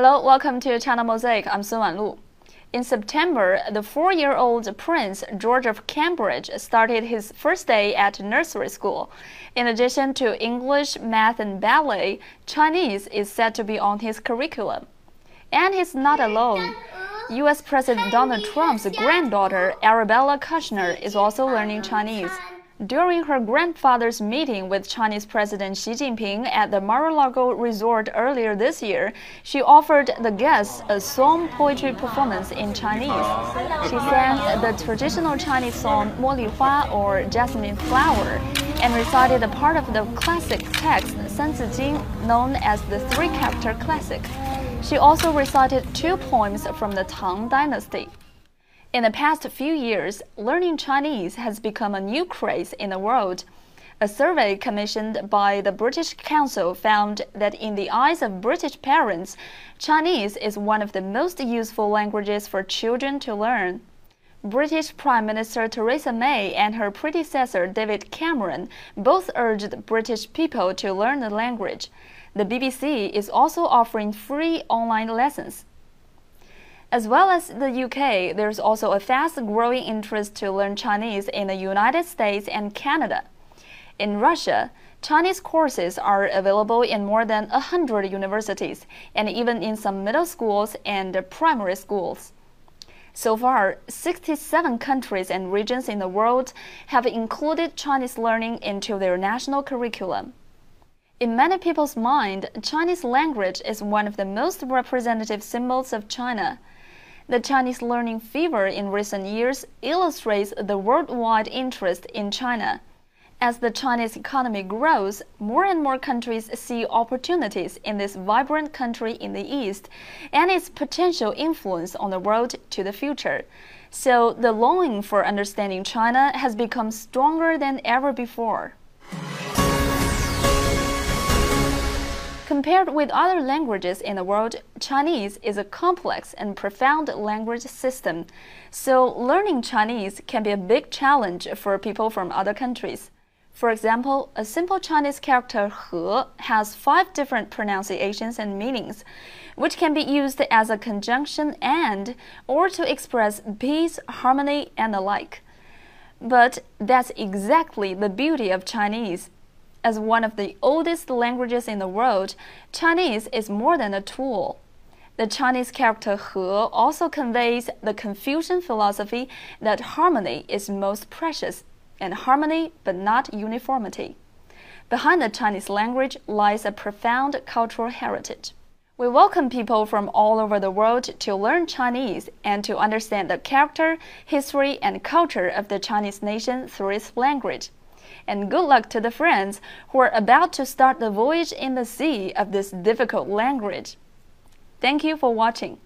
Hello, welcome to China Mosaic. I'm Sun Wanlu. In September, the four-year-old Prince George of Cambridge started his first day at nursery school. In addition to English, math, and ballet, Chinese is said to be on his curriculum. And he's not alone. U.S. President Donald Trump's granddaughter, Arabella Kushner, is also learning Chinese. During her grandfather's meeting with Chinese President Xi Jinping at the Mar-a-Lago resort earlier this year, she offered the guests a song poetry performance in Chinese. She sang the traditional Chinese song Mo Li Hua or Jasmine Flower and recited a part of the classic text San Jing known as the three-character classic. She also recited two poems from the Tang Dynasty. In the past few years, learning Chinese has become a new craze in the world. A survey commissioned by the British Council found that in the eyes of British parents, Chinese is one of the most useful languages for children to learn. British Prime Minister Theresa May and her predecessor David Cameron both urged British people to learn the language. The BBC is also offering free online lessons. As well as the UK, there's also a fast growing interest to learn Chinese in the United States and Canada. In Russia, Chinese courses are available in more than 100 universities and even in some middle schools and primary schools. So far, 67 countries and regions in the world have included Chinese learning into their national curriculum. In many people's mind, Chinese language is one of the most representative symbols of China. The Chinese learning fever in recent years illustrates the worldwide interest in China. As the Chinese economy grows, more and more countries see opportunities in this vibrant country in the East and its potential influence on the world to the future. So the longing for understanding China has become stronger than ever before. Compared with other languages in the world, Chinese is a complex and profound language system, so learning Chinese can be a big challenge for people from other countries. For example, a simple Chinese character he has five different pronunciations and meanings, which can be used as a conjunction and or to express peace, harmony, and the like. But that's exactly the beauty of Chinese. As one of the oldest languages in the world, Chinese is more than a tool. The Chinese character he also conveys the Confucian philosophy that harmony is most precious, and harmony but not uniformity. Behind the Chinese language lies a profound cultural heritage. We welcome people from all over the world to learn Chinese and to understand the character, history, and culture of the Chinese nation through its language and good luck to the friends who are about to start the voyage in the sea of this difficult language. Thank you for watching.